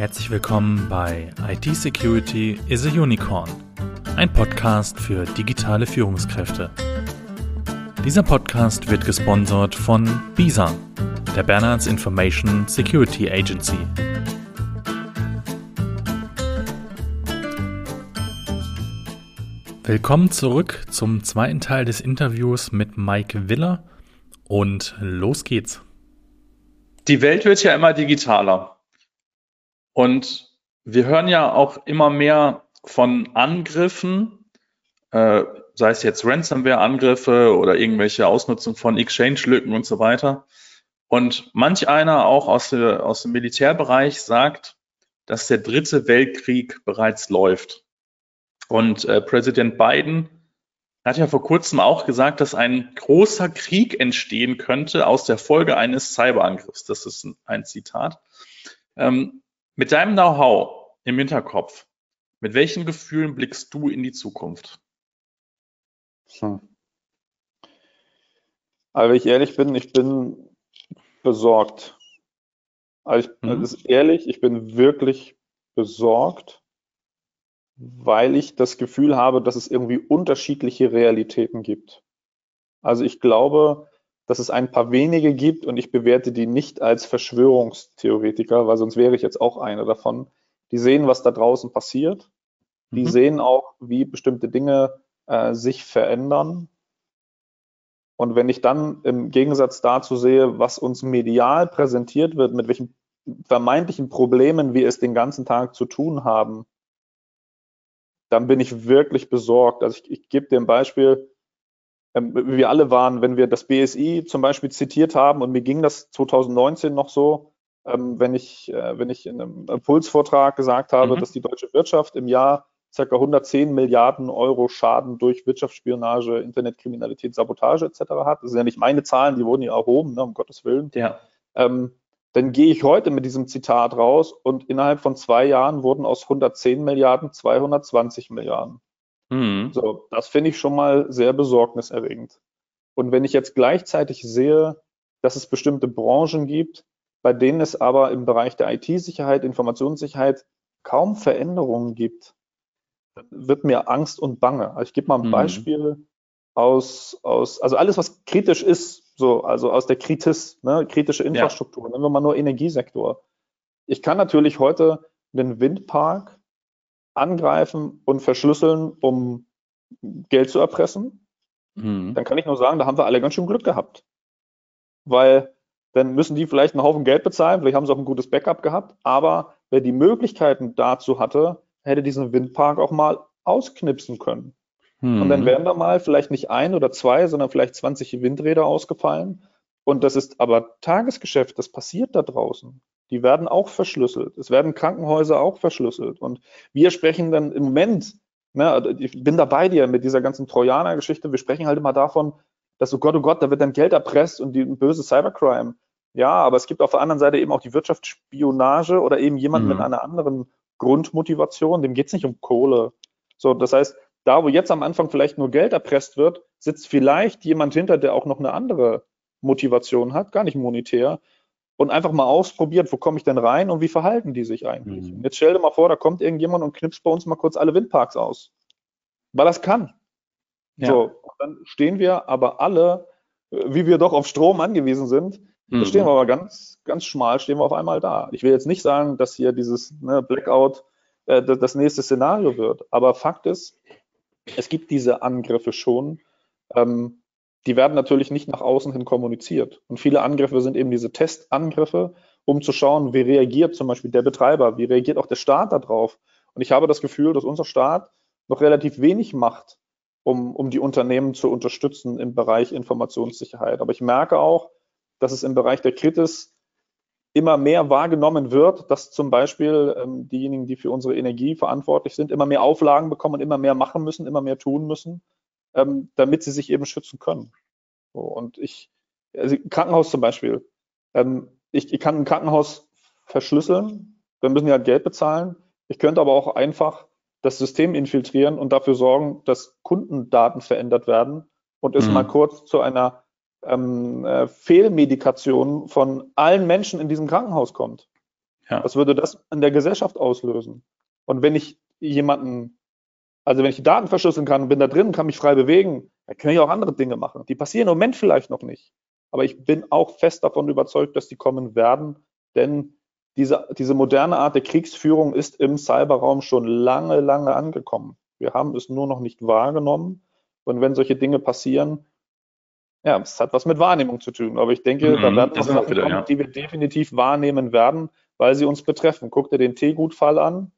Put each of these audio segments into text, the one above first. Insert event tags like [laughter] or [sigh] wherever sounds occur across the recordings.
Herzlich willkommen bei IT Security is a Unicorn, ein Podcast für digitale Führungskräfte. Dieser Podcast wird gesponsert von BISA, der Bernards Information Security Agency. Willkommen zurück zum zweiten Teil des Interviews mit Mike Willer und los geht's. Die Welt wird ja immer digitaler. Und wir hören ja auch immer mehr von Angriffen, äh, sei es jetzt Ransomware-Angriffe oder irgendwelche Ausnutzung von Exchange-Lücken und so weiter. Und manch einer auch aus, der, aus dem Militärbereich sagt, dass der dritte Weltkrieg bereits läuft. Und äh, Präsident Biden hat ja vor kurzem auch gesagt, dass ein großer Krieg entstehen könnte aus der Folge eines Cyberangriffs. Das ist ein Zitat. Ähm, mit deinem Know-how im Hinterkopf, mit welchen Gefühlen blickst du in die Zukunft? Hm. Also, wenn ich ehrlich bin, ich bin besorgt. Also ich, mhm. das ist ehrlich, ich bin wirklich besorgt, weil ich das Gefühl habe, dass es irgendwie unterschiedliche Realitäten gibt. Also ich glaube, dass es ein paar wenige gibt und ich bewerte die nicht als Verschwörungstheoretiker, weil sonst wäre ich jetzt auch einer davon. Die sehen, was da draußen passiert. Die mhm. sehen auch, wie bestimmte Dinge äh, sich verändern. Und wenn ich dann im Gegensatz dazu sehe, was uns medial präsentiert wird, mit welchen vermeintlichen Problemen wir es den ganzen Tag zu tun haben, dann bin ich wirklich besorgt. Also ich, ich gebe dir ein Beispiel wir alle waren, wenn wir das BSI zum Beispiel zitiert haben, und mir ging das 2019 noch so, ähm, wenn ich, äh, wenn ich in einem Impulsvortrag gesagt habe, mhm. dass die deutsche Wirtschaft im Jahr ca. 110 Milliarden Euro Schaden durch Wirtschaftsspionage, Internetkriminalität, Sabotage etc. hat. Das sind ja nicht meine Zahlen, die wurden ja erhoben, ne, um Gottes Willen. Ja. Ähm, dann gehe ich heute mit diesem Zitat raus und innerhalb von zwei Jahren wurden aus 110 Milliarden 220 Milliarden. Mhm. So, das finde ich schon mal sehr besorgniserregend. Und wenn ich jetzt gleichzeitig sehe, dass es bestimmte Branchen gibt, bei denen es aber im Bereich der IT-Sicherheit, Informationssicherheit kaum Veränderungen gibt, wird mir Angst und Bange. Also ich gebe mal ein mhm. Beispiel aus, aus, also alles, was kritisch ist, so, also aus der Kritis, ne, kritische Infrastruktur, ja. nehmen wir mal nur Energiesektor. Ich kann natürlich heute einen Windpark angreifen und verschlüsseln, um Geld zu erpressen, mhm. dann kann ich nur sagen, da haben wir alle ganz schön Glück gehabt. Weil dann müssen die vielleicht einen Haufen Geld bezahlen, vielleicht haben sie auch ein gutes Backup gehabt, aber wer die Möglichkeiten dazu hatte, hätte diesen Windpark auch mal ausknipsen können. Mhm. Und dann wären da mal vielleicht nicht ein oder zwei, sondern vielleicht 20 Windräder ausgefallen. Und das ist aber Tagesgeschäft, das passiert da draußen die werden auch verschlüsselt. Es werden Krankenhäuser auch verschlüsselt. Und wir sprechen dann im Moment, ne, ich bin da bei dir mit dieser ganzen Trojaner-Geschichte, wir sprechen halt immer davon, dass, oh Gott, oh Gott, da wird dann Geld erpresst und die böse Cybercrime. Ja, aber es gibt auf der anderen Seite eben auch die Wirtschaftsspionage oder eben jemand mhm. mit einer anderen Grundmotivation, dem geht es nicht um Kohle. So, das heißt, da, wo jetzt am Anfang vielleicht nur Geld erpresst wird, sitzt vielleicht jemand hinter, der auch noch eine andere Motivation hat, gar nicht monetär, und einfach mal ausprobiert, wo komme ich denn rein und wie verhalten die sich eigentlich. Mhm. Jetzt stell dir mal vor, da kommt irgendjemand und knipst bei uns mal kurz alle Windparks aus. Weil das kann. Ja. So, dann stehen wir aber alle, äh, wie wir doch auf Strom angewiesen sind, mhm. stehen wir aber ganz, ganz schmal, stehen wir auf einmal da. Ich will jetzt nicht sagen, dass hier dieses ne, Blackout äh, das nächste Szenario wird, aber Fakt ist, es gibt diese Angriffe schon. Ähm, die werden natürlich nicht nach außen hin kommuniziert. Und viele Angriffe sind eben diese Testangriffe, um zu schauen, wie reagiert zum Beispiel der Betreiber, wie reagiert auch der Staat darauf. Und ich habe das Gefühl, dass unser Staat noch relativ wenig macht, um, um die Unternehmen zu unterstützen im Bereich Informationssicherheit. Aber ich merke auch, dass es im Bereich der Kritis immer mehr wahrgenommen wird, dass zum Beispiel ähm, diejenigen, die für unsere Energie verantwortlich sind, immer mehr Auflagen bekommen, immer mehr machen müssen, immer mehr tun müssen ähm, damit sie sich eben schützen können. So, und ich, also Krankenhaus zum Beispiel, ähm, ich, ich kann ein Krankenhaus verschlüsseln, dann müssen die halt Geld bezahlen. Ich könnte aber auch einfach das System infiltrieren und dafür sorgen, dass Kundendaten verändert werden und es mhm. mal kurz zu einer ähm, äh, Fehlmedikation von allen Menschen in diesem Krankenhaus kommt. Ja. Was würde das in der Gesellschaft auslösen? Und wenn ich jemanden, also wenn ich die Daten verschlüsseln kann und bin da drin, kann mich frei bewegen, dann kann ich auch andere Dinge machen. Die passieren im Moment vielleicht noch nicht. Aber ich bin auch fest davon überzeugt, dass die kommen werden, denn diese, diese moderne Art der Kriegsführung ist im Cyberraum schon lange, lange angekommen. Wir haben es nur noch nicht wahrgenommen. Und wenn solche Dinge passieren, ja, es hat was mit Wahrnehmung zu tun. Aber ich denke, mhm, da werden noch Sachen kommen, ja. die wir definitiv wahrnehmen werden, weil sie uns betreffen. Guck dir den Teegutfall an.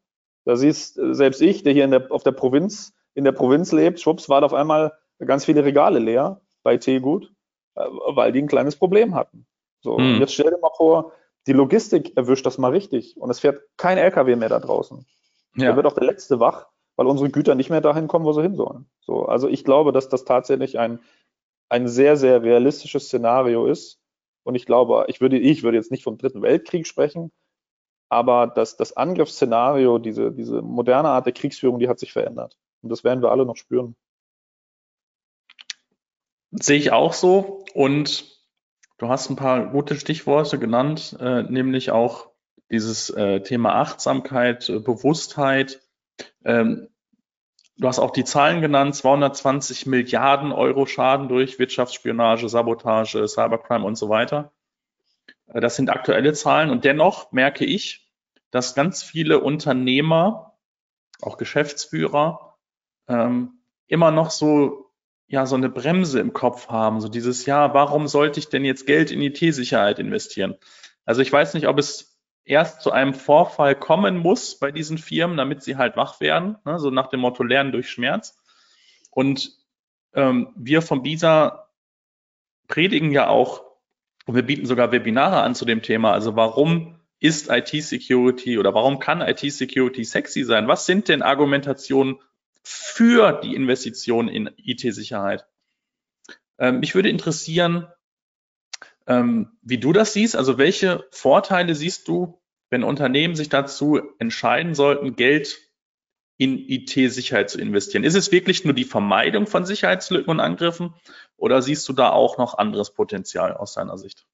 Da siehst selbst ich, der hier in der, auf der Provinz, in der Provinz lebt, schwupps, war auf einmal ganz viele Regale leer bei Teegut, äh, weil die ein kleines Problem hatten. So, mhm. jetzt stell dir mal vor, die Logistik erwischt das mal richtig und es fährt kein LKW mehr da draußen. Ja. Da wird auch der letzte wach, weil unsere Güter nicht mehr dahin kommen, wo sie hin sollen. So, also ich glaube, dass das tatsächlich ein, ein sehr, sehr realistisches Szenario ist. Und ich glaube, ich würde, ich würde jetzt nicht vom Dritten Weltkrieg sprechen, aber das, das Angriffsszenario, diese, diese moderne Art der Kriegsführung, die hat sich verändert. Und das werden wir alle noch spüren. Sehe ich auch so. Und Du hast ein paar gute Stichworte genannt, äh, nämlich auch dieses äh, Thema Achtsamkeit, äh, Bewusstheit. Ähm, du hast auch die Zahlen genannt, 220 Milliarden Euro Schaden durch Wirtschaftsspionage, Sabotage, Cybercrime und so weiter. Äh, das sind aktuelle Zahlen und dennoch merke ich, dass ganz viele Unternehmer, auch Geschäftsführer, ähm, immer noch so ja so eine Bremse im Kopf haben, so dieses ja, warum sollte ich denn jetzt Geld in IT-Sicherheit investieren? Also ich weiß nicht, ob es erst zu einem Vorfall kommen muss bei diesen Firmen, damit sie halt wach werden, ne? so nach dem Motto Lernen durch Schmerz. Und ähm, wir vom BISA predigen ja auch, und wir bieten sogar Webinare an zu dem Thema, also warum ist IT-Security oder warum kann IT-Security sexy sein? Was sind denn Argumentationen für die Investition in IT-Sicherheit. Ähm, mich würde interessieren, ähm, wie du das siehst. Also welche Vorteile siehst du, wenn Unternehmen sich dazu entscheiden sollten, Geld in IT-Sicherheit zu investieren? Ist es wirklich nur die Vermeidung von Sicherheitslücken und Angriffen oder siehst du da auch noch anderes Potenzial aus deiner Sicht?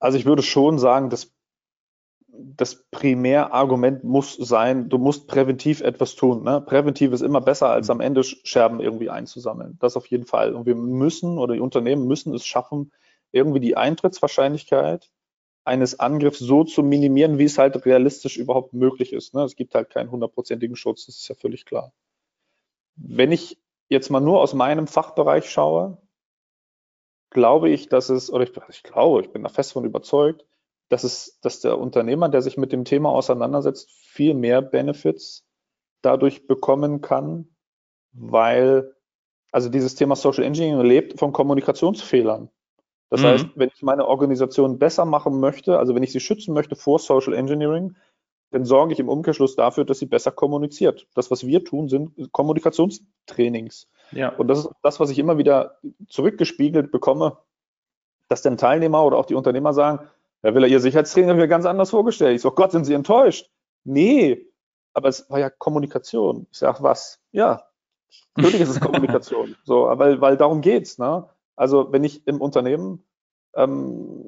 Also ich würde schon sagen, dass das Primärargument muss sein, du musst präventiv etwas tun. Ne? Präventiv ist immer besser, als am Ende Scherben irgendwie einzusammeln. Das auf jeden Fall. Und wir müssen oder die Unternehmen müssen es schaffen, irgendwie die Eintrittswahrscheinlichkeit eines Angriffs so zu minimieren, wie es halt realistisch überhaupt möglich ist. Ne? Es gibt halt keinen hundertprozentigen Schutz, das ist ja völlig klar. Wenn ich jetzt mal nur aus meinem Fachbereich schaue, glaube ich, dass es, oder ich, ich glaube, ich bin da fest von überzeugt, dass, es, dass der Unternehmer, der sich mit dem Thema auseinandersetzt, viel mehr Benefits dadurch bekommen kann, weil also dieses Thema Social Engineering lebt von Kommunikationsfehlern. Das mhm. heißt, wenn ich meine Organisation besser machen möchte, also wenn ich sie schützen möchte vor Social Engineering, dann sorge ich im Umkehrschluss dafür, dass sie besser kommuniziert. Das, was wir tun, sind Kommunikationstrainings. Ja. Und das ist das, was ich immer wieder zurückgespiegelt bekomme, dass dann Teilnehmer oder auch die Unternehmer sagen, Herr Willer, Ihr Sicherheitstraining habe ich mir ganz anders vorgestellt. Ich so, Gott, sind Sie enttäuscht? Nee, aber es war ja Kommunikation. Ich sage, was? Ja, natürlich ist es Kommunikation. [laughs] So, weil, weil darum geht's. Ne? Also wenn ich im Unternehmen ähm,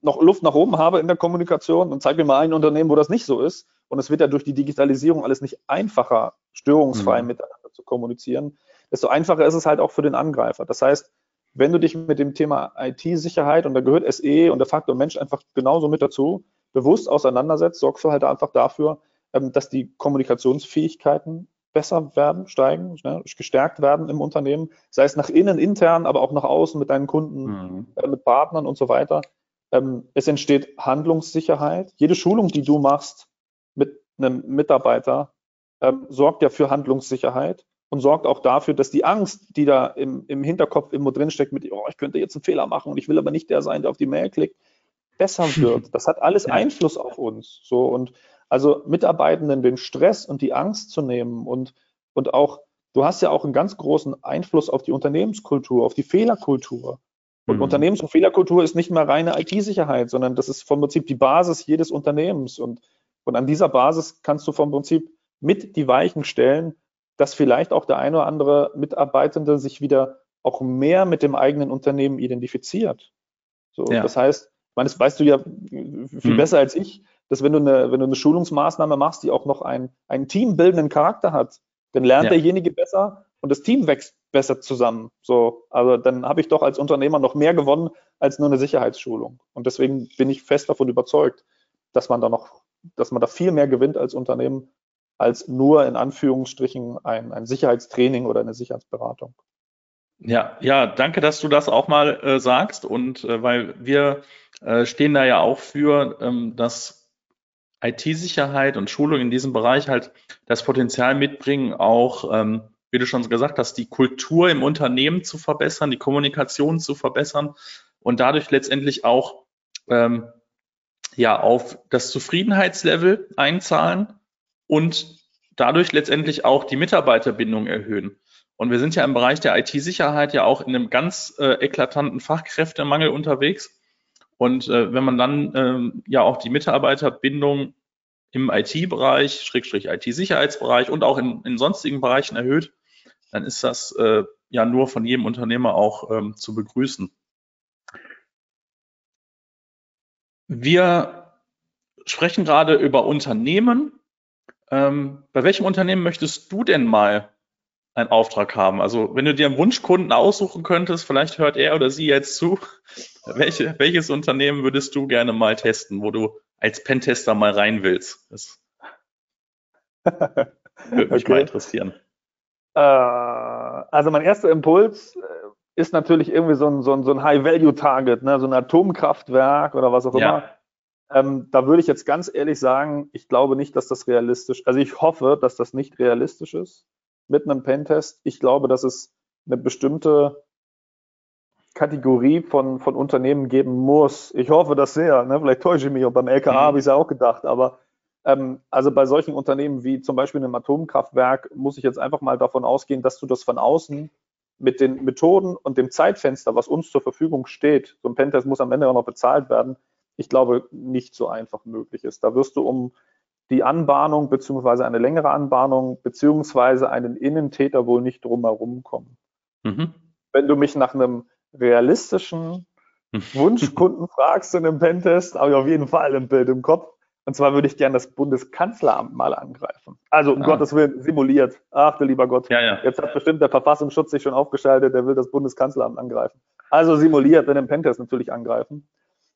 noch Luft nach oben habe in der Kommunikation und zeige mir mal ein Unternehmen, wo das nicht so ist, und es wird ja durch die Digitalisierung alles nicht einfacher, störungsfrei mhm. miteinander zu kommunizieren, desto einfacher ist es halt auch für den Angreifer. Das heißt, wenn du dich mit dem Thema IT-Sicherheit und da gehört SE und der Faktor Mensch einfach genauso mit dazu, bewusst auseinandersetzt, sorgst du halt einfach dafür, ähm, dass die Kommunikationsfähigkeiten besser werden, steigen, ne, gestärkt werden im Unternehmen, sei es nach innen, intern, aber auch nach außen mit deinen Kunden, mhm. äh, mit Partnern und so weiter. Ähm, es entsteht Handlungssicherheit. Jede Schulung, die du machst mit einem Mitarbeiter, ähm, sorgt ja für Handlungssicherheit und sorgt auch dafür, dass die Angst, die da im, im Hinterkopf immer drinsteckt, mit, oh, ich könnte jetzt einen Fehler machen und ich will aber nicht der sein, der auf die Mail klickt, besser [laughs] wird. Das hat alles ja. Einfluss auf uns. So und also Mitarbeitenden den Stress und die Angst zu nehmen und, und auch, du hast ja auch einen ganz großen Einfluss auf die Unternehmenskultur, auf die Fehlerkultur. Und mhm. Unternehmens- und Fehlerkultur ist nicht mehr reine IT-Sicherheit, sondern das ist vom Prinzip die Basis jedes Unternehmens. Und, und an dieser Basis kannst du vom Prinzip mit die Weichen stellen, dass vielleicht auch der eine oder andere Mitarbeitende sich wieder auch mehr mit dem eigenen Unternehmen identifiziert. So, ja. Das heißt, meine, das weißt du ja viel hm. besser als ich, dass wenn du eine, wenn du eine Schulungsmaßnahme machst, die auch noch ein, einen teambildenden Charakter hat, dann lernt ja. derjenige besser und das Team wächst besser zusammen. So, also dann habe ich doch als Unternehmer noch mehr gewonnen als nur eine Sicherheitsschulung. Und deswegen bin ich fest davon überzeugt, dass man da noch, dass man da viel mehr gewinnt als Unternehmen, als nur in Anführungsstrichen ein, ein Sicherheitstraining oder eine Sicherheitsberatung. Ja, ja, danke, dass du das auch mal äh, sagst. Und äh, weil wir äh, stehen da ja auch für, ähm, dass IT-Sicherheit und Schulung in diesem Bereich halt das Potenzial mitbringen, auch ähm, wie du schon gesagt hast, die Kultur im Unternehmen zu verbessern, die Kommunikation zu verbessern und dadurch letztendlich auch ähm, ja auf das Zufriedenheitslevel einzahlen und dadurch letztendlich auch die Mitarbeiterbindung erhöhen. Und wir sind ja im Bereich der IT-Sicherheit ja auch in einem ganz äh, eklatanten Fachkräftemangel unterwegs. Und äh, wenn man dann ähm, ja auch die Mitarbeiterbindung im IT-Bereich, Schrägstrich IT-Sicherheitsbereich und auch in, in sonstigen Bereichen erhöht, dann ist das äh, ja nur von jedem Unternehmer auch ähm, zu begrüßen. Wir sprechen gerade über Unternehmen. Ähm, bei welchem Unternehmen möchtest du denn mal einen Auftrag haben? Also wenn du dir einen Wunschkunden aussuchen könntest, vielleicht hört er oder sie jetzt zu, [laughs] welche, welches Unternehmen würdest du gerne mal testen, wo du als Pentester mal rein willst? Das [laughs] würde mich okay. mal interessieren. Äh, also mein erster Impuls äh, ist natürlich irgendwie so ein, so ein, so ein High-Value-Target, ne? so ein Atomkraftwerk oder was auch ja. immer. Ähm, da würde ich jetzt ganz ehrlich sagen, ich glaube nicht, dass das realistisch, also ich hoffe, dass das nicht realistisch ist mit einem Pentest. Ich glaube, dass es eine bestimmte Kategorie von, von Unternehmen geben muss. Ich hoffe das sehr. Ne? Vielleicht täusche ich mich und beim LKA mhm. habe ich es ja auch gedacht, aber ähm, also bei solchen Unternehmen wie zum Beispiel einem Atomkraftwerk muss ich jetzt einfach mal davon ausgehen, dass du das von außen mit den Methoden und dem Zeitfenster, was uns zur Verfügung steht, so ein Pentest muss am Ende auch noch bezahlt werden, ich glaube, nicht so einfach möglich ist. Da wirst du um die Anbahnung beziehungsweise eine längere Anbahnung beziehungsweise einen Innentäter wohl nicht drumherum kommen. Mhm. Wenn du mich nach einem realistischen Wunschkunden [laughs] fragst in einem Pentest, habe ich auf jeden Fall ein Bild im Kopf. Und zwar würde ich gerne das Bundeskanzleramt mal angreifen. Also um ah. Gottes Willen simuliert. Ach du lieber Gott. Ja, ja. Jetzt hat bestimmt der Verfassungsschutz sich schon aufgeschaltet, der will das Bundeskanzleramt angreifen. Also simuliert, wenn im Pentest natürlich angreifen.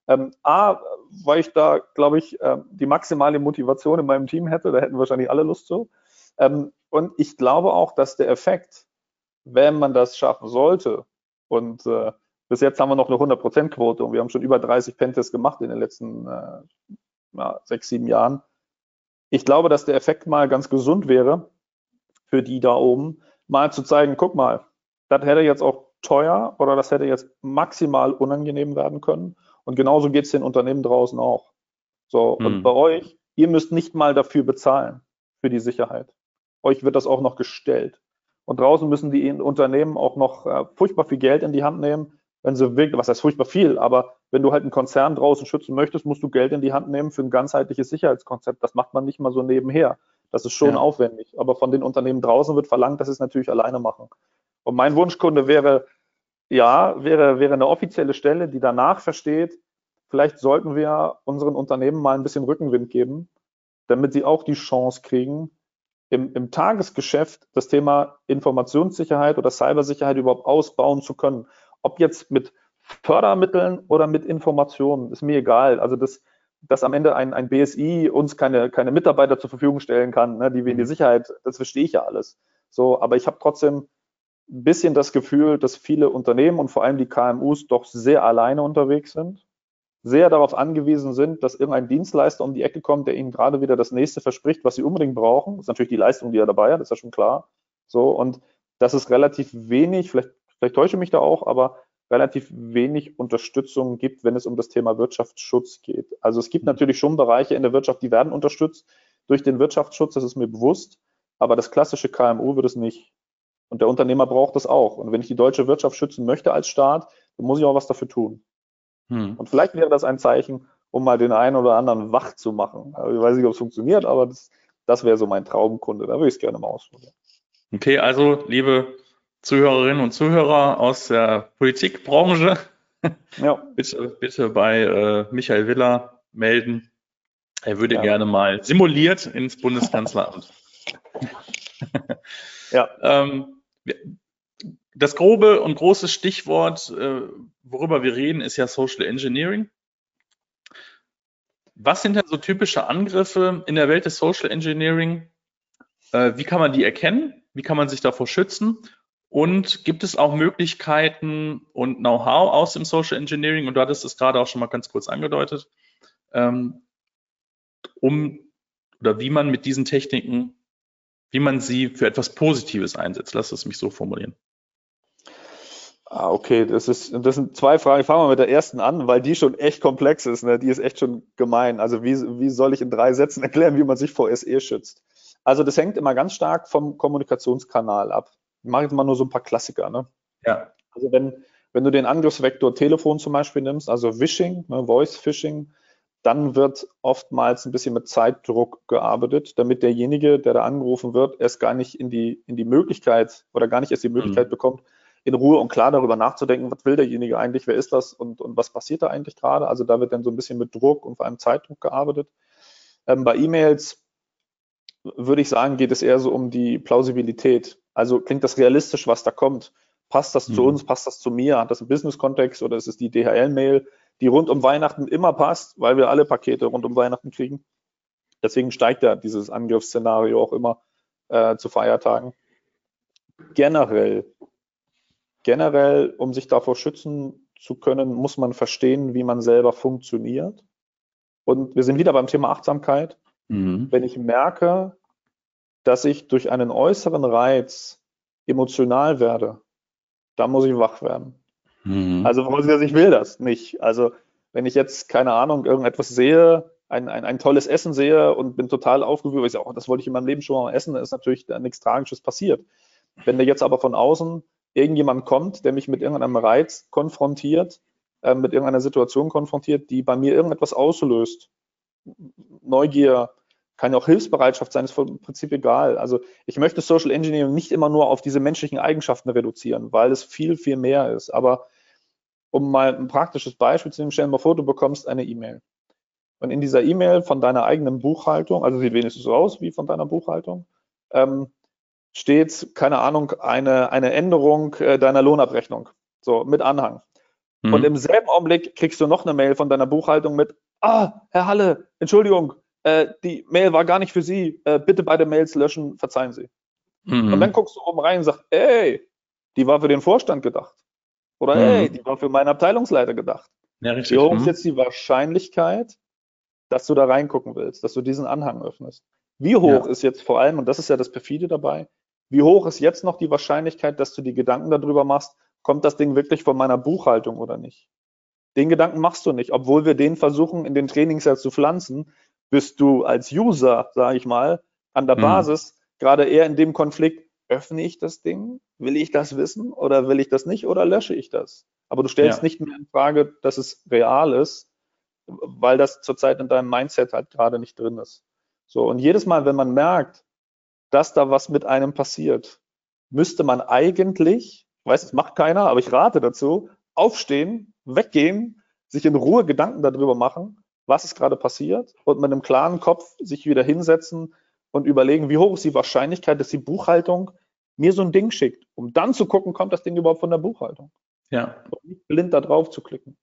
Ähm, A, weil ich da, glaube ich, äh, die maximale Motivation in meinem Team hätte, da hätten wahrscheinlich alle Lust zu. Ähm, und ich glaube auch, dass der Effekt, wenn man das schaffen sollte, und äh, bis jetzt haben wir noch eine 100%-Quote und wir haben schon über 30 Pentests gemacht in den letzten äh, ja, sechs, sieben Jahren. Ich glaube, dass der Effekt mal ganz gesund wäre für die da oben, mal zu zeigen, guck mal, das hätte jetzt auch teuer oder das hätte jetzt maximal unangenehm werden können. Und genauso geht es den Unternehmen draußen auch. So, hm. und bei euch, ihr müsst nicht mal dafür bezahlen, für die Sicherheit. Euch wird das auch noch gestellt. Und draußen müssen die Unternehmen auch noch äh, furchtbar viel Geld in die Hand nehmen, wenn sie wirklich, was heißt furchtbar viel, aber wenn du halt einen Konzern draußen schützen möchtest, musst du Geld in die Hand nehmen für ein ganzheitliches Sicherheitskonzept. Das macht man nicht mal so nebenher. Das ist schon ja. aufwendig. Aber von den Unternehmen draußen wird verlangt, dass sie es natürlich alleine machen. Und mein Wunschkunde wäre, ja, wäre, wäre eine offizielle Stelle, die danach versteht, vielleicht sollten wir unseren Unternehmen mal ein bisschen Rückenwind geben, damit sie auch die Chance kriegen, im, im Tagesgeschäft das Thema Informationssicherheit oder Cybersicherheit überhaupt ausbauen zu können. Ob jetzt mit Fördermitteln oder mit Informationen, ist mir egal. Also das, dass am Ende ein, ein BSI uns keine, keine Mitarbeiter zur Verfügung stellen kann, ne, die wir in die mhm. Sicherheit, das verstehe ich ja alles. So, aber ich habe trotzdem ein bisschen das Gefühl, dass viele Unternehmen und vor allem die KMUs doch sehr alleine unterwegs sind, sehr darauf angewiesen sind, dass irgendein Dienstleister um die Ecke kommt, der ihnen gerade wieder das nächste verspricht, was sie unbedingt brauchen. Das ist natürlich die Leistung, die er dabei hat, ist ja schon klar. So, und das ist relativ wenig, vielleicht vielleicht täusche ich mich da auch, aber relativ wenig Unterstützung gibt, wenn es um das Thema Wirtschaftsschutz geht. Also es gibt mhm. natürlich schon Bereiche in der Wirtschaft, die werden unterstützt durch den Wirtschaftsschutz, das ist mir bewusst, aber das klassische KMU wird es nicht. Und der Unternehmer braucht das auch. Und wenn ich die deutsche Wirtschaft schützen möchte als Staat, dann muss ich auch was dafür tun. Hm. Und vielleicht wäre das ein Zeichen, um mal den einen oder anderen wach zu machen. Also ich weiß nicht, ob es funktioniert, aber das, das wäre so mein Traumkunde. Da würde ich es gerne mal ausprobieren. Okay, also liebe Zuhörerinnen und Zuhörer aus der Politikbranche. [laughs] ja. bitte, bitte bei äh, Michael Willer melden. Er würde ja. gerne mal simuliert ins Bundeskanzleramt. ja. [laughs] Ähm, das grobe und große Stichwort, äh, worüber wir reden, ist ja Social Engineering. Was sind denn so typische Angriffe in der Welt des Social Engineering? Äh, wie kann man die erkennen? Wie kann man sich davor schützen? Und gibt es auch Möglichkeiten und Know-how aus dem Social Engineering? Und du hattest es gerade auch schon mal ganz kurz angedeutet, ähm, um oder wie man mit diesen Techniken, wie man sie für etwas Positives einsetzt. Lass es mich so formulieren. Ah, okay, das, ist, das sind zwei Fragen. Ich fange mal mit der ersten an, weil die schon echt komplex ist. Ne? Die ist echt schon gemein. Also wie, wie soll ich in drei Sätzen [laughs] erklären, wie man sich vor SE schützt? Also das hängt immer ganz stark vom Kommunikationskanal ab. Ich mache jetzt mal nur so ein paar Klassiker. Ne? Ja. Also wenn, wenn du den Angriffsvektor Telefon zum Beispiel nimmst, also Phishing, ne, Voice Phishing, dann wird oftmals ein bisschen mit Zeitdruck gearbeitet, damit derjenige, der da angerufen wird, erst gar nicht in die, in die Möglichkeit oder gar nicht erst die Möglichkeit mhm. bekommt, in Ruhe und klar darüber nachzudenken, was will derjenige eigentlich, wer ist das und, und was passiert da eigentlich gerade. Also da wird dann so ein bisschen mit Druck und vor allem Zeitdruck gearbeitet. Ähm, bei E-Mails würde ich sagen, geht es eher so um die Plausibilität. Also klingt das realistisch, was da kommt? Passt das mhm. zu uns? Passt das zu mir? Hat das einen Business-Kontext oder ist es die DHL-Mail, die rund um Weihnachten immer passt, weil wir alle Pakete rund um Weihnachten kriegen? Deswegen steigt ja dieses Angriffsszenario auch immer äh, zu Feiertagen. Generell generell, um sich davor schützen zu können, muss man verstehen, wie man selber funktioniert. Und wir sind wieder beim Thema Achtsamkeit. Mhm. Wenn ich merke, dass ich durch einen äußeren Reiz emotional werde, dann muss ich wach werden. Mhm. Also ich will das nicht. Also wenn ich jetzt, keine Ahnung, irgendetwas sehe, ein, ein, ein tolles Essen sehe und bin total aufgewühlt, weil ich sage, oh, das wollte ich in meinem Leben schon mal essen, dann ist natürlich nichts Tragisches passiert. Wenn der jetzt aber von außen irgendjemand kommt, der mich mit irgendeinem Reiz konfrontiert, äh, mit irgendeiner Situation konfrontiert, die bei mir irgendetwas auslöst. Neugier, kann ja auch Hilfsbereitschaft sein, ist im Prinzip egal. Also ich möchte Social Engineering nicht immer nur auf diese menschlichen Eigenschaften reduzieren, weil es viel, viel mehr ist. Aber um mal ein praktisches Beispiel zu nehmen, stell dir mal vor, du bekommst eine E-Mail. Und in dieser E-Mail von deiner eigenen Buchhaltung, also sieht wenigstens so aus wie von deiner Buchhaltung, ähm, steht, keine Ahnung, eine, eine Änderung äh, deiner Lohnabrechnung. So, mit Anhang. Mhm. Und im selben Augenblick kriegst du noch eine Mail von deiner Buchhaltung mit, ah, Herr Halle, Entschuldigung, äh, die Mail war gar nicht für Sie, äh, bitte beide Mails löschen, verzeihen Sie. Mhm. Und dann guckst du oben rein und sagst, ey, die war für den Vorstand gedacht. Oder mhm. ey, die war für meinen Abteilungsleiter gedacht. Ja, richtig. Wie hoch ist mhm. jetzt die Wahrscheinlichkeit, dass du da reingucken willst, dass du diesen Anhang öffnest? Wie hoch ja. ist jetzt vor allem, und das ist ja das Perfide dabei, wie hoch ist jetzt noch die Wahrscheinlichkeit, dass du die Gedanken darüber machst, kommt das Ding wirklich von meiner Buchhaltung oder nicht? Den Gedanken machst du nicht, obwohl wir den versuchen, in den Trainings ja zu pflanzen, bist du als User, sage ich mal, an der mhm. Basis gerade eher in dem Konflikt, öffne ich das Ding? Will ich das wissen oder will ich das nicht oder lösche ich das? Aber du stellst ja. nicht mehr in Frage, dass es real ist, weil das zurzeit in deinem Mindset halt gerade nicht drin ist. So, und jedes Mal, wenn man merkt, dass da was mit einem passiert, müsste man eigentlich, ich weiß, das macht keiner, aber ich rate dazu, aufstehen, weggehen, sich in Ruhe Gedanken darüber machen, was ist gerade passiert und mit einem klaren Kopf sich wieder hinsetzen und überlegen, wie hoch ist die Wahrscheinlichkeit, dass die Buchhaltung mir so ein Ding schickt, um dann zu gucken, kommt das Ding überhaupt von der Buchhaltung. Ja. Und nicht blind da drauf zu klicken.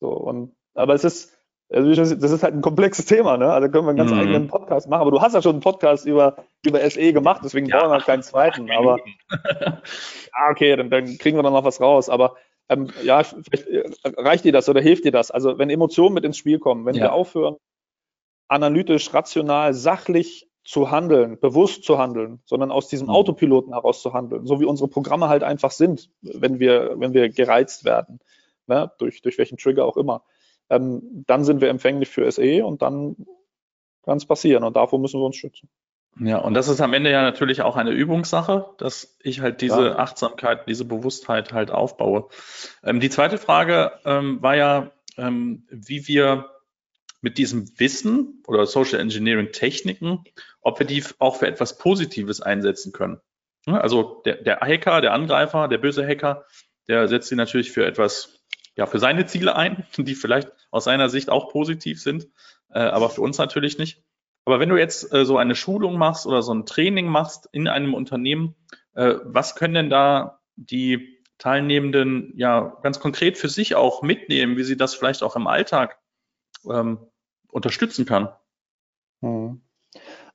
So, und, aber es ist, also das ist halt ein komplexes Thema, ne? Also können wir einen ganz mhm. eigenen Podcast machen. Aber du hast ja schon einen Podcast über, über SE gemacht, deswegen ja, brauchen wir keinen zweiten. Aber [laughs] ja, okay, dann, dann kriegen wir dann noch was raus. Aber ähm, ja, vielleicht äh, reicht dir das oder hilft dir das? Also wenn Emotionen mit ins Spiel kommen, wenn ja. wir aufhören, analytisch, rational, sachlich zu handeln, bewusst zu handeln, sondern aus diesem mhm. Autopiloten heraus zu handeln, so wie unsere Programme halt einfach sind, wenn wir, wenn wir gereizt werden, ne? durch, durch welchen Trigger auch immer ähm, dann sind wir empfänglich für SE und dann kann es passieren und davor müssen wir uns schützen. Ja, und das ist am Ende ja natürlich auch eine Übungssache, dass ich halt diese ja. Achtsamkeit, diese Bewusstheit halt aufbaue. Ähm, die zweite Frage ähm, war ja, ähm, wie wir mit diesem Wissen oder Social Engineering Techniken, ob wir die auch für etwas Positives einsetzen können. Also der, der Hacker, der Angreifer, der böse Hacker, der setzt sie natürlich für etwas ja, für seine Ziele ein, [laughs] die vielleicht aus seiner Sicht auch positiv sind, äh, aber für uns natürlich nicht. Aber wenn du jetzt äh, so eine Schulung machst oder so ein Training machst in einem Unternehmen, äh, was können denn da die Teilnehmenden ja ganz konkret für sich auch mitnehmen, wie sie das vielleicht auch im Alltag ähm, unterstützen kann? Hm.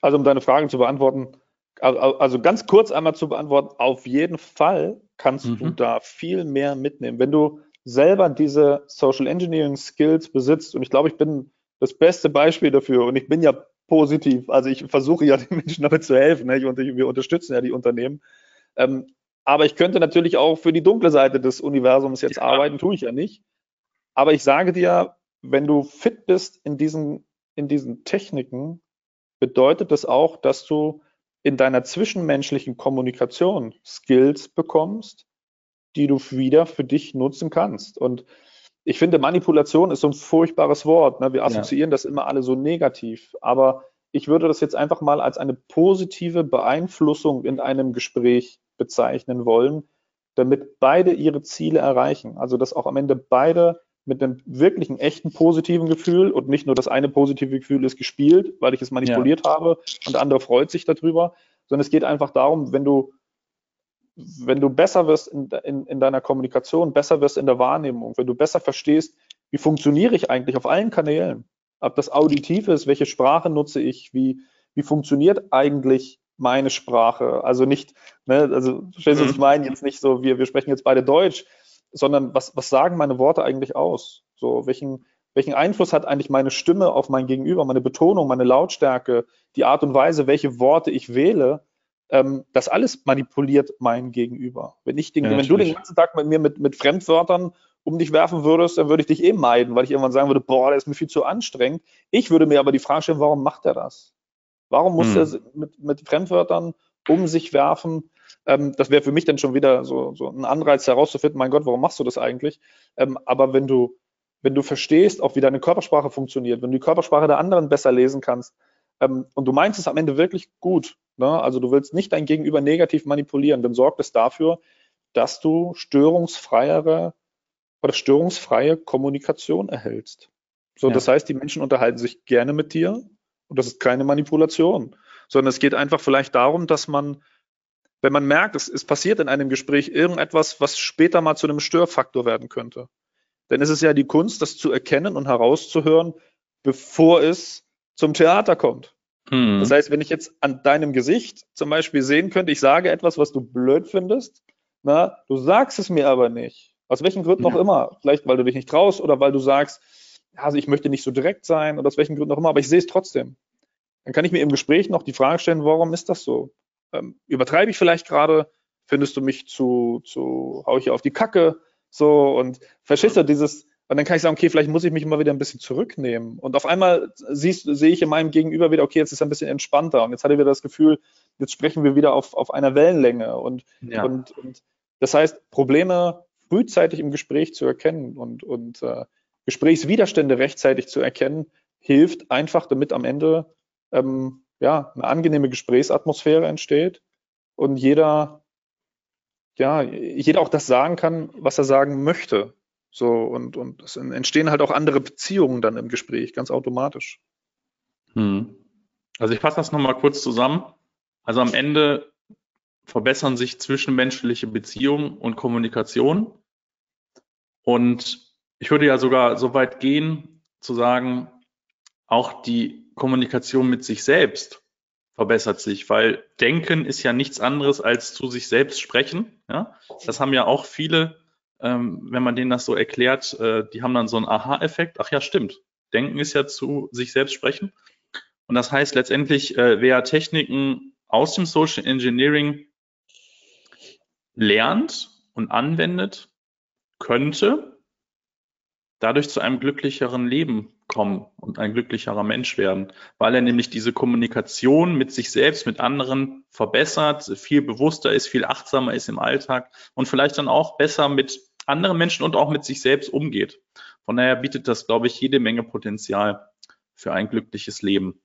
Also um deine Fragen zu beantworten, also ganz kurz einmal zu beantworten, auf jeden Fall kannst mhm. du da viel mehr mitnehmen. Wenn du selber diese Social Engineering Skills besitzt, und ich glaube, ich bin das beste Beispiel dafür, und ich bin ja positiv, also ich versuche ja [laughs] den Menschen damit zu helfen, ne? und wir unterstützen ja die Unternehmen. Ähm, aber ich könnte natürlich auch für die dunkle Seite des Universums jetzt ja. arbeiten, tue ich ja nicht. Aber ich sage dir, wenn du fit bist in diesen, in diesen Techniken, bedeutet das auch, dass du in deiner zwischenmenschlichen Kommunikation Skills bekommst, die du wieder für dich nutzen kannst. Und ich finde, Manipulation ist so ein furchtbares Wort. Ne? Wir assoziieren ja. das immer alle so negativ. Aber ich würde das jetzt einfach mal als eine positive Beeinflussung in einem Gespräch bezeichnen wollen, damit beide ihre Ziele erreichen. Also dass auch am Ende beide mit einem wirklichen, echten positiven Gefühl und nicht nur das eine positive Gefühl ist gespielt, weil ich es manipuliert ja. habe und der andere freut sich darüber, sondern es geht einfach darum, wenn du, wenn du besser wirst in, in, in deiner Kommunikation, besser wirst in der Wahrnehmung, wenn du besser verstehst, wie funktioniere ich eigentlich auf allen Kanälen, ob das auditiv ist, welche Sprache nutze ich, wie, wie funktioniert eigentlich meine Sprache. Also nicht, ne, also verstehst du, was ich mhm. meine? Jetzt nicht so, wir, wir sprechen jetzt beide Deutsch, sondern was, was sagen meine Worte eigentlich aus? So, welchen, welchen Einfluss hat eigentlich meine Stimme auf mein Gegenüber, meine Betonung, meine Lautstärke, die Art und Weise, welche Worte ich wähle? Ähm, das alles manipuliert mein Gegenüber. Wenn, ich den, ja, wenn du den ganzen Tag mit mir mit, mit Fremdwörtern um dich werfen würdest, dann würde ich dich eh meiden, weil ich irgendwann sagen würde, boah, der ist mir viel zu anstrengend. Ich würde mir aber die Frage stellen, warum macht er das? Warum muss hm. er mit, mit Fremdwörtern um sich werfen? Ähm, das wäre für mich dann schon wieder so, so ein Anreiz herauszufinden, mein Gott, warum machst du das eigentlich? Ähm, aber wenn du, wenn du verstehst, auch wie deine Körpersprache funktioniert, wenn du die Körpersprache der anderen besser lesen kannst ähm, und du meinst es am Ende wirklich gut, ne? also du willst nicht dein Gegenüber negativ manipulieren, dann sorgt es dafür, dass du störungsfreiere oder störungsfreie Kommunikation erhältst. So, ja. das heißt, die Menschen unterhalten sich gerne mit dir, und das ist keine Manipulation, sondern es geht einfach vielleicht darum, dass man, wenn man merkt, es, es passiert in einem Gespräch irgendetwas, was später mal zu einem Störfaktor werden könnte, dann ist es ja die Kunst, das zu erkennen und herauszuhören, bevor es zum Theater kommt. Hm. Das heißt, wenn ich jetzt an deinem Gesicht zum Beispiel sehen könnte, ich sage etwas, was du blöd findest, na, du sagst es mir aber nicht. Aus welchen Gründen ja. auch immer. Vielleicht, weil du dich nicht traust oder weil du sagst, also ich möchte nicht so direkt sein oder aus welchen Gründen auch immer, aber ich sehe es trotzdem. Dann kann ich mir im Gespräch noch die Frage stellen, warum ist das so? Ähm, übertreibe ich vielleicht gerade? Findest du mich zu, zu, hau ich hier auf die Kacke? So, und verstehst du dieses, und dann kann ich sagen, okay, vielleicht muss ich mich mal wieder ein bisschen zurücknehmen. Und auf einmal siehst, sehe ich in meinem Gegenüber wieder, okay, jetzt ist er ein bisschen entspannter. Und jetzt hat er wieder das Gefühl, jetzt sprechen wir wieder auf, auf einer Wellenlänge. Und, ja. und, und das heißt, Probleme frühzeitig im Gespräch zu erkennen und, und äh, Gesprächswiderstände rechtzeitig zu erkennen, hilft einfach, damit am Ende ähm, ja, eine angenehme Gesprächsatmosphäre entsteht und jeder, ja, jeder auch das sagen kann, was er sagen möchte. So, und, und es entstehen halt auch andere Beziehungen dann im Gespräch, ganz automatisch. Hm. Also ich fasse das nochmal kurz zusammen. Also am Ende verbessern sich zwischenmenschliche Beziehungen und Kommunikation. Und ich würde ja sogar so weit gehen, zu sagen, auch die Kommunikation mit sich selbst verbessert sich, weil Denken ist ja nichts anderes als zu sich selbst sprechen. Ja? Das haben ja auch viele, ähm, wenn man denen das so erklärt, äh, die haben dann so einen Aha-Effekt. Ach ja, stimmt. Denken ist ja zu sich selbst sprechen. Und das heißt letztendlich, äh, wer Techniken aus dem Social Engineering lernt und anwendet, könnte dadurch zu einem glücklicheren Leben kommen und ein glücklicherer Mensch werden, weil er nämlich diese Kommunikation mit sich selbst, mit anderen verbessert, viel bewusster ist, viel achtsamer ist im Alltag und vielleicht dann auch besser mit anderen Menschen und auch mit sich selbst umgeht. Von daher bietet das, glaube ich, jede Menge Potenzial für ein glückliches Leben.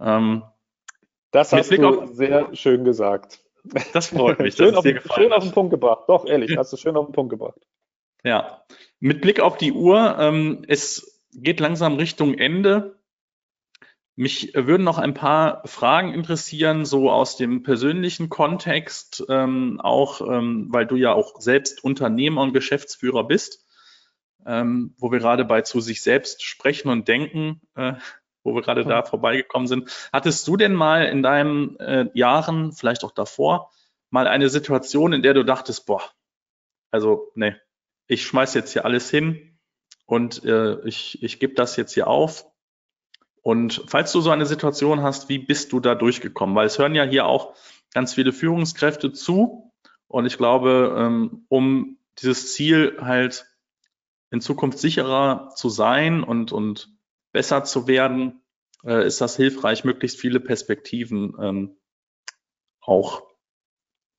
Ähm, das hast du auf, sehr schön gesagt. Das freut mich. schön, auf, schön auf den Punkt gebracht. Doch, ehrlich, hast du schön auf den Punkt gebracht. Ja. Mit Blick auf die Uhr, ähm, es geht langsam Richtung Ende. Mich würden noch ein paar Fragen interessieren, so aus dem persönlichen Kontext, ähm, auch ähm, weil du ja auch selbst Unternehmer und Geschäftsführer bist, ähm, wo wir gerade bei zu sich selbst sprechen und denken, äh, wo wir gerade da vorbeigekommen sind. Hattest du denn mal in deinen äh, Jahren, vielleicht auch davor, mal eine Situation, in der du dachtest, boah, also nee, ich schmeiß jetzt hier alles hin und äh, ich, ich gebe das jetzt hier auf und falls du so eine Situation hast, wie bist du da durchgekommen? Weil es hören ja hier auch ganz viele Führungskräfte zu. Und ich glaube, ähm, um dieses Ziel halt in Zukunft sicherer zu sein und, und besser zu werden, äh, ist das hilfreich, möglichst viele Perspektiven ähm, auch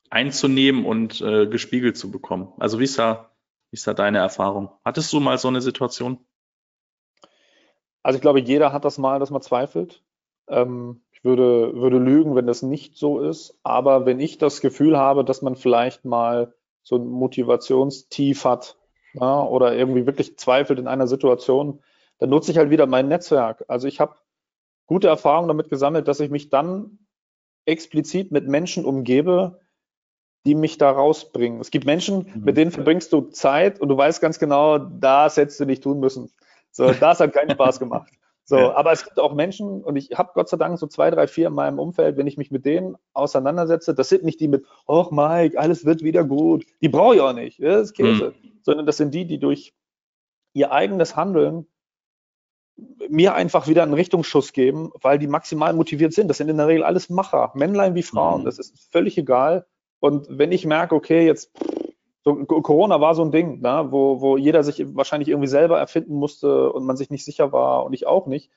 einzunehmen und äh, gespiegelt zu bekommen. Also wie ist da, wie ist da deine Erfahrung? Hattest du mal so eine Situation? Also ich glaube, jeder hat das mal, dass man zweifelt. Ähm, ich würde, würde lügen, wenn das nicht so ist. Aber wenn ich das Gefühl habe, dass man vielleicht mal so ein Motivationstief hat ja, oder irgendwie wirklich zweifelt in einer Situation, dann nutze ich halt wieder mein Netzwerk. Also ich habe gute Erfahrungen damit gesammelt, dass ich mich dann explizit mit Menschen umgebe, die mich da rausbringen. Es gibt Menschen, mhm. mit denen verbringst du Zeit und du weißt ganz genau, da hättest du nicht tun müssen. So, das hat keinen Spaß gemacht. [laughs] So, ja. aber es gibt auch Menschen, und ich habe Gott sei Dank so zwei, drei, vier in meinem Umfeld, wenn ich mich mit denen auseinandersetze, das sind nicht die mit, oh Mike, alles wird wieder gut. Die brauche ich auch nicht, das ist Käse. Mhm. Sondern das sind die, die durch ihr eigenes Handeln mir einfach wieder einen Richtungsschuss geben, weil die maximal motiviert sind. Das sind in der Regel alles Macher, Männlein wie Frauen, mhm. das ist völlig egal. Und wenn ich merke, okay, jetzt so, Corona war so ein Ding, ne, wo, wo jeder sich wahrscheinlich irgendwie selber erfinden musste und man sich nicht sicher war und ich auch nicht.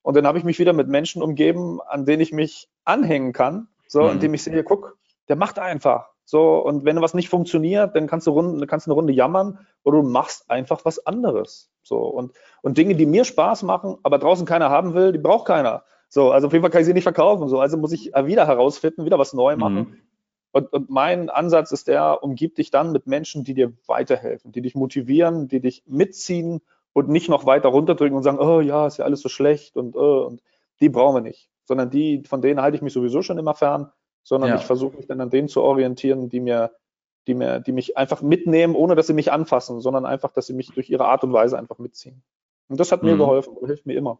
Und dann habe ich mich wieder mit Menschen umgeben, an denen ich mich anhängen kann, so, mhm. indem ich sehe, guck, der macht einfach. So, und wenn was nicht funktioniert, dann kannst du, Runde, kannst du eine Runde jammern oder du machst einfach was anderes. So, und, und Dinge, die mir Spaß machen, aber draußen keiner haben will, die braucht keiner. So, also auf jeden Fall kann ich sie nicht verkaufen. So, also muss ich wieder herausfinden, wieder was neu machen. Mhm. Und, und mein Ansatz ist der, umgib dich dann mit Menschen, die dir weiterhelfen, die dich motivieren, die dich mitziehen und nicht noch weiter runterdrücken und sagen, oh ja, ist ja alles so schlecht und, oh, und die brauchen wir nicht. Sondern die, von denen halte ich mich sowieso schon immer fern, sondern ja. ich versuche mich dann an denen zu orientieren, die mir, die mir, die mich einfach mitnehmen, ohne dass sie mich anfassen, sondern einfach, dass sie mich durch ihre Art und Weise einfach mitziehen. Und das hat mir mhm. geholfen und hilft mir immer.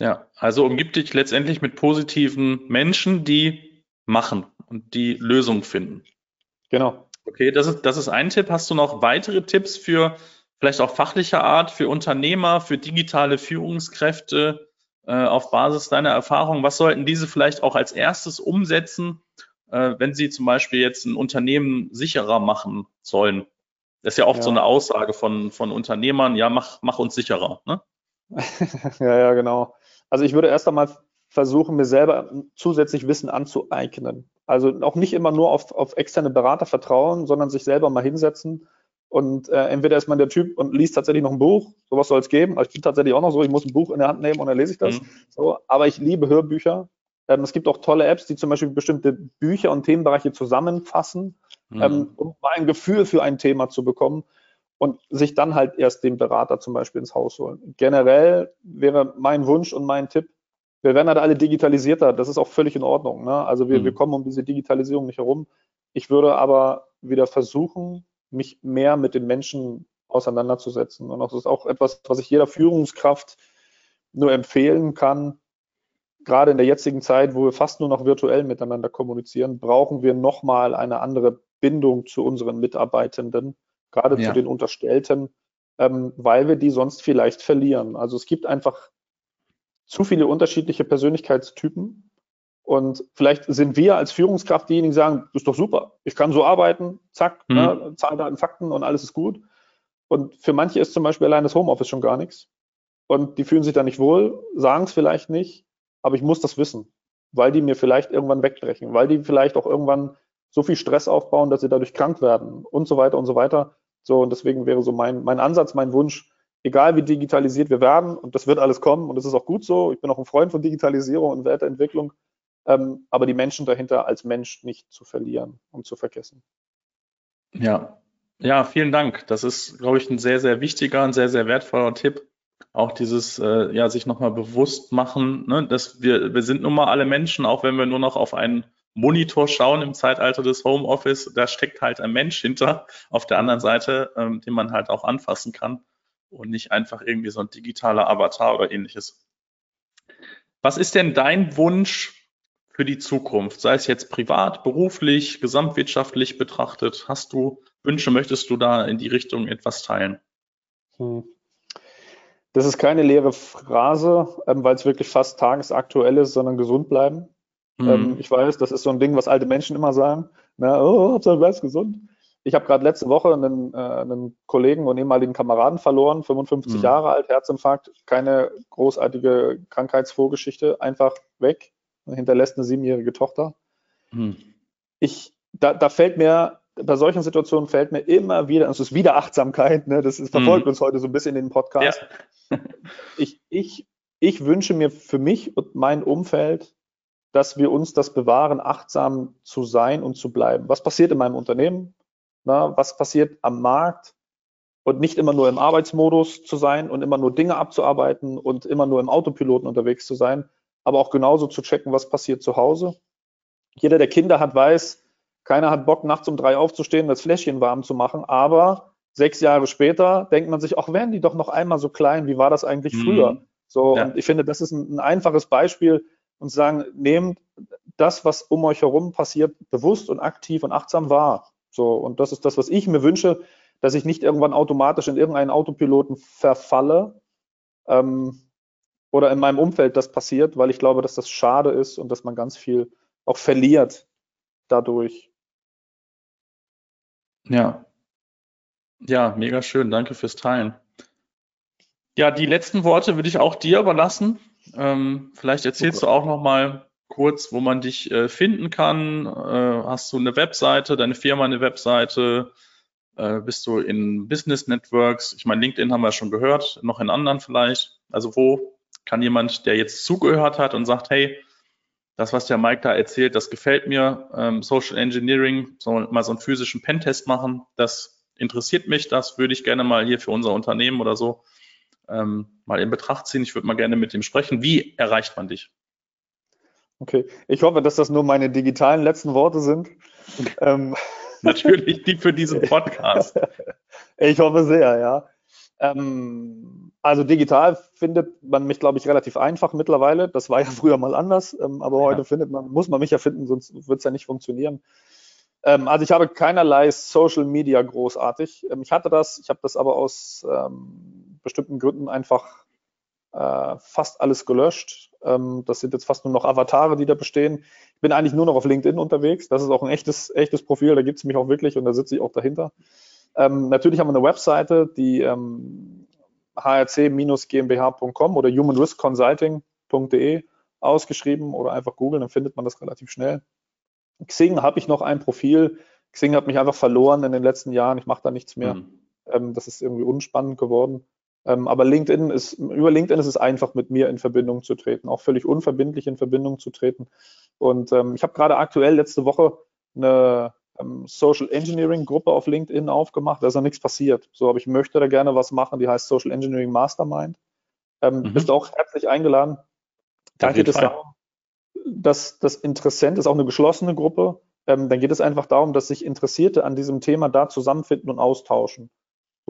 Ja, also umgib dich letztendlich mit positiven Menschen, die machen und die Lösung finden. Genau. Okay, das ist, das ist ein Tipp. Hast du noch weitere Tipps für vielleicht auch fachlicher Art, für Unternehmer, für digitale Führungskräfte äh, auf Basis deiner Erfahrung? Was sollten diese vielleicht auch als erstes umsetzen, äh, wenn sie zum Beispiel jetzt ein Unternehmen sicherer machen sollen? Das ist ja oft ja. so eine Aussage von, von Unternehmern, ja, mach, mach uns sicherer. Ne? [laughs] ja, ja, genau. Also ich würde erst einmal versuchen, mir selber zusätzlich Wissen anzueignen. Also auch nicht immer nur auf, auf externe Berater vertrauen, sondern sich selber mal hinsetzen und äh, entweder ist man der Typ und liest tatsächlich noch ein Buch, sowas soll es geben. Ich bin tatsächlich auch noch so, ich muss ein Buch in der Hand nehmen und dann lese ich das. Mhm. So, aber ich liebe Hörbücher. Ähm, es gibt auch tolle Apps, die zum Beispiel bestimmte Bücher und Themenbereiche zusammenfassen, mhm. ähm, um mal ein Gefühl für ein Thema zu bekommen und sich dann halt erst den Berater zum Beispiel ins Haus holen. Generell wäre mein Wunsch und mein Tipp, wir werden halt alle digitalisierter, das ist auch völlig in Ordnung. Ne? Also wir, mhm. wir kommen um diese Digitalisierung nicht herum. Ich würde aber wieder versuchen, mich mehr mit den Menschen auseinanderzusetzen. Und das ist auch etwas, was ich jeder Führungskraft nur empfehlen kann. Gerade in der jetzigen Zeit, wo wir fast nur noch virtuell miteinander kommunizieren, brauchen wir nochmal eine andere Bindung zu unseren Mitarbeitenden, gerade ja. zu den Unterstellten, ähm, weil wir die sonst vielleicht verlieren. Also es gibt einfach zu viele unterschiedliche Persönlichkeitstypen. Und vielleicht sind wir als Führungskraft diejenigen, die sagen, das ist doch super, ich kann so arbeiten, zack, mhm. ne, Zahlen, Daten, Fakten und alles ist gut. Und für manche ist zum Beispiel allein das Homeoffice schon gar nichts. Und die fühlen sich da nicht wohl, sagen es vielleicht nicht, aber ich muss das wissen, weil die mir vielleicht irgendwann wegbrechen, weil die vielleicht auch irgendwann so viel Stress aufbauen, dass sie dadurch krank werden und so weiter und so weiter. So, und deswegen wäre so mein, mein Ansatz, mein Wunsch, egal wie digitalisiert wir werden, und das wird alles kommen, und das ist auch gut so. Ich bin auch ein Freund von Digitalisierung und Weiterentwicklung, ähm, aber die Menschen dahinter als Mensch nicht zu verlieren und zu vergessen. Ja, Ja, vielen Dank. Das ist, glaube ich, ein sehr, sehr wichtiger, ein sehr, sehr wertvoller Tipp. Auch dieses, äh, ja, sich nochmal bewusst machen, ne, dass wir, wir sind nun mal alle Menschen, auch wenn wir nur noch auf einen Monitor schauen im Zeitalter des Homeoffice, da steckt halt ein Mensch hinter auf der anderen Seite, ähm, den man halt auch anfassen kann und nicht einfach irgendwie so ein digitaler Avatar oder ähnliches. Was ist denn dein Wunsch für die Zukunft? Sei es jetzt privat, beruflich, gesamtwirtschaftlich betrachtet. Hast du Wünsche? Möchtest du da in die Richtung etwas teilen? Hm. Das ist keine leere Phrase, ähm, weil es wirklich fast tagesaktuell ist, sondern gesund bleiben. Mhm. Ähm, ich weiß, das ist so ein Ding, was alte Menschen immer sagen. Na, oh, Hauptsache bleibst gesund. Ich habe gerade letzte Woche einen, äh, einen, Kollegen und ehemaligen Kameraden verloren, 55 mhm. Jahre alt, Herzinfarkt, keine großartige Krankheitsvorgeschichte, einfach weg, hinterlässt eine siebenjährige Tochter. Mhm. Ich, da, da fällt mir bei solchen Situationen fällt mir immer wieder, es ist wieder Achtsamkeit, ne? das ist, verfolgt mhm. uns heute so ein bisschen in den Podcast. Ja. [laughs] ich, ich, ich wünsche mir für mich und mein Umfeld, dass wir uns das bewahren, achtsam zu sein und zu bleiben. Was passiert in meinem Unternehmen? Na, was passiert am Markt? Und nicht immer nur im Arbeitsmodus zu sein und immer nur Dinge abzuarbeiten und immer nur im Autopiloten unterwegs zu sein, aber auch genauso zu checken, was passiert zu Hause. Jeder, der Kinder hat, weiß, keiner hat Bock, nachts um drei aufzustehen, das Fläschchen warm zu machen, aber sechs Jahre später denkt man sich, auch wären die doch noch einmal so klein, wie war das eigentlich mhm. früher? So, ja. und ich finde, das ist ein, ein einfaches Beispiel und sagen, nehmt das, was um euch herum passiert, bewusst und aktiv und achtsam wahr. So, und das ist das, was ich mir wünsche, dass ich nicht irgendwann automatisch in irgendeinen Autopiloten verfalle ähm, oder in meinem Umfeld das passiert, weil ich glaube, dass das schade ist und dass man ganz viel auch verliert dadurch. Ja. Ja, mega schön. Danke fürs Teilen. Ja, die letzten Worte würde ich auch dir überlassen. Ähm, vielleicht erzählst okay. du auch noch mal kurz, wo man dich äh, finden kann. Äh, hast du eine Webseite, deine Firma eine Webseite? Äh, bist du in Business Networks? Ich meine, LinkedIn haben wir schon gehört, noch in anderen vielleicht. Also wo kann jemand, der jetzt zugehört hat und sagt, hey, das, was der Mike da erzählt, das gefällt mir. Ähm, Social Engineering, so, mal so einen physischen Pentest machen, das interessiert mich, das würde ich gerne mal hier für unser Unternehmen oder so ähm, mal in Betracht ziehen. Ich würde mal gerne mit ihm sprechen. Wie erreicht man dich? Okay, ich hoffe, dass das nur meine digitalen letzten Worte sind. ähm. [laughs] Natürlich die für diesen [laughs] Podcast. ich hoffe sehr, ja. Ähm, also digital findet man mich, glaube ich, relativ einfach mittlerweile. Das war ja [laughs] früher mal anders, ähm, aber heute findet man, muss man mich ja finden, sonst wird es ja nicht funktionieren. Ähm, also ich habe keinerlei Social Media großartig. Ähm, ich hatte das, ich habe das aber aus ähm, bestimmten Gründen einfach äh, fast alles gelöscht. Ähm, das sind jetzt fast nur noch Avatare, die da bestehen. Ich bin eigentlich nur noch auf LinkedIn unterwegs. Das ist auch ein echtes, echtes Profil, da gibt es mich auch wirklich und da sitze ich auch dahinter. Ähm, natürlich haben wir eine Webseite, die ähm, hrc-gmbh.com oder humanriskconsulting.de ausgeschrieben oder einfach googeln, dann findet man das relativ schnell. Xing habe ich noch ein Profil. Xing hat mich einfach verloren in den letzten Jahren. Ich mache da nichts mehr. Mhm. Ähm, das ist irgendwie unspannend geworden. Ähm, aber LinkedIn ist, über LinkedIn ist es einfach, mit mir in Verbindung zu treten, auch völlig unverbindlich in Verbindung zu treten. Und ähm, ich habe gerade aktuell letzte Woche eine ähm, Social Engineering Gruppe auf LinkedIn aufgemacht. Da ist ja nichts passiert. So, aber ich möchte da gerne was machen, die heißt Social Engineering Mastermind. Ähm, mhm. Bist auch herzlich eingeladen. Da geht es darum, dass das Interessent ist auch eine geschlossene Gruppe. Ähm, dann geht es einfach darum, dass sich Interessierte an diesem Thema da zusammenfinden und austauschen.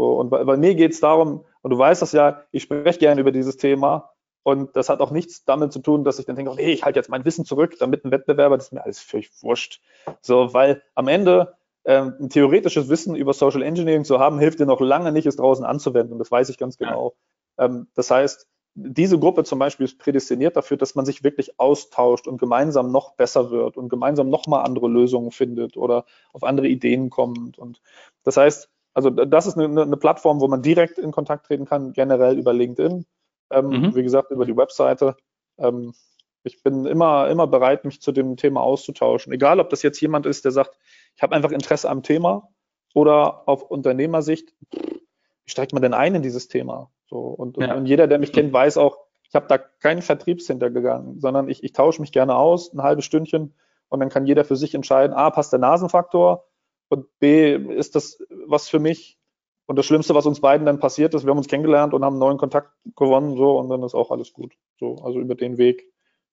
So, und bei, bei mir geht es darum, und du weißt das ja, ich spreche gerne über dieses Thema, und das hat auch nichts damit zu tun, dass ich dann denke, nee, ich halte jetzt mein Wissen zurück, damit ein Wettbewerber, das ist mir alles völlig wurscht. So, weil am Ende ähm, ein theoretisches Wissen über Social Engineering zu haben, hilft dir noch lange nicht, es draußen anzuwenden. Und das weiß ich ganz genau. Ja. Ähm, das heißt, diese Gruppe zum Beispiel ist prädestiniert dafür, dass man sich wirklich austauscht und gemeinsam noch besser wird und gemeinsam nochmal andere Lösungen findet oder auf andere Ideen kommt. Und das heißt, also das ist eine, eine Plattform, wo man direkt in Kontakt treten kann, generell über LinkedIn. Ähm, mhm. Wie gesagt, über die Webseite. Ähm, ich bin immer, immer bereit, mich zu dem Thema auszutauschen. Egal, ob das jetzt jemand ist, der sagt, ich habe einfach Interesse am Thema oder auf Unternehmersicht, wie steigt man denn ein in dieses Thema? So, und, ja. und jeder, der mich kennt, weiß auch, ich habe da keinen Vertriebshintergegangen, sondern ich, ich tausche mich gerne aus, ein halbes Stündchen, und dann kann jeder für sich entscheiden, ah, passt der Nasenfaktor und B, ist das was für mich. Und das Schlimmste, was uns beiden dann passiert ist, wir haben uns kennengelernt und haben einen neuen Kontakt gewonnen, so, und dann ist auch alles gut. So, also über den Weg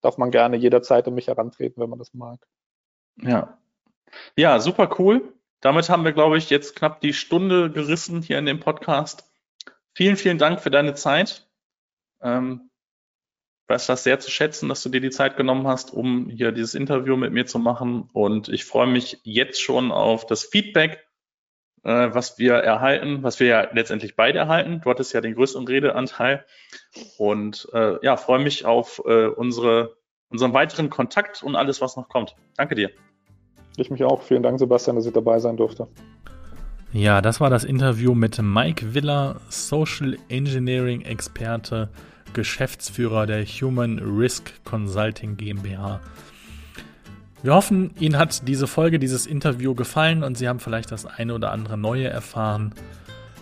darf man gerne jederzeit an mich herantreten, wenn man das mag. Ja. Ja, super cool. Damit haben wir, glaube ich, jetzt knapp die Stunde gerissen hier in dem Podcast. Vielen, vielen Dank für deine Zeit. Ähm, weiß das sehr zu schätzen, dass du dir die Zeit genommen hast, um hier dieses Interview mit mir zu machen. Und ich freue mich jetzt schon auf das Feedback, äh, was wir erhalten, was wir ja letztendlich beide erhalten. Du hattest ja den größten Redeanteil. Und äh, ja, freue mich auf äh, unsere, unseren weiteren Kontakt und alles, was noch kommt. Danke dir. Ich mich auch. Vielen Dank, Sebastian, dass ich dabei sein durfte. Ja, das war das Interview mit Mike Willer, Social Engineering Experte Geschäftsführer der Human Risk Consulting GmbH. Wir hoffen, Ihnen hat diese Folge, dieses Interview gefallen und Sie haben vielleicht das eine oder andere Neue erfahren.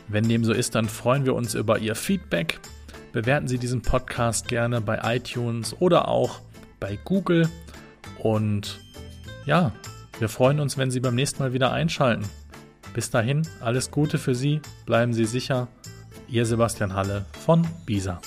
Wenn dem so ist, dann freuen wir uns über Ihr Feedback. Bewerten Sie diesen Podcast gerne bei iTunes oder auch bei Google. Und ja, wir freuen uns, wenn Sie beim nächsten Mal wieder einschalten. Bis dahin, alles Gute für Sie, bleiben Sie sicher. Ihr Sebastian Halle von BISA.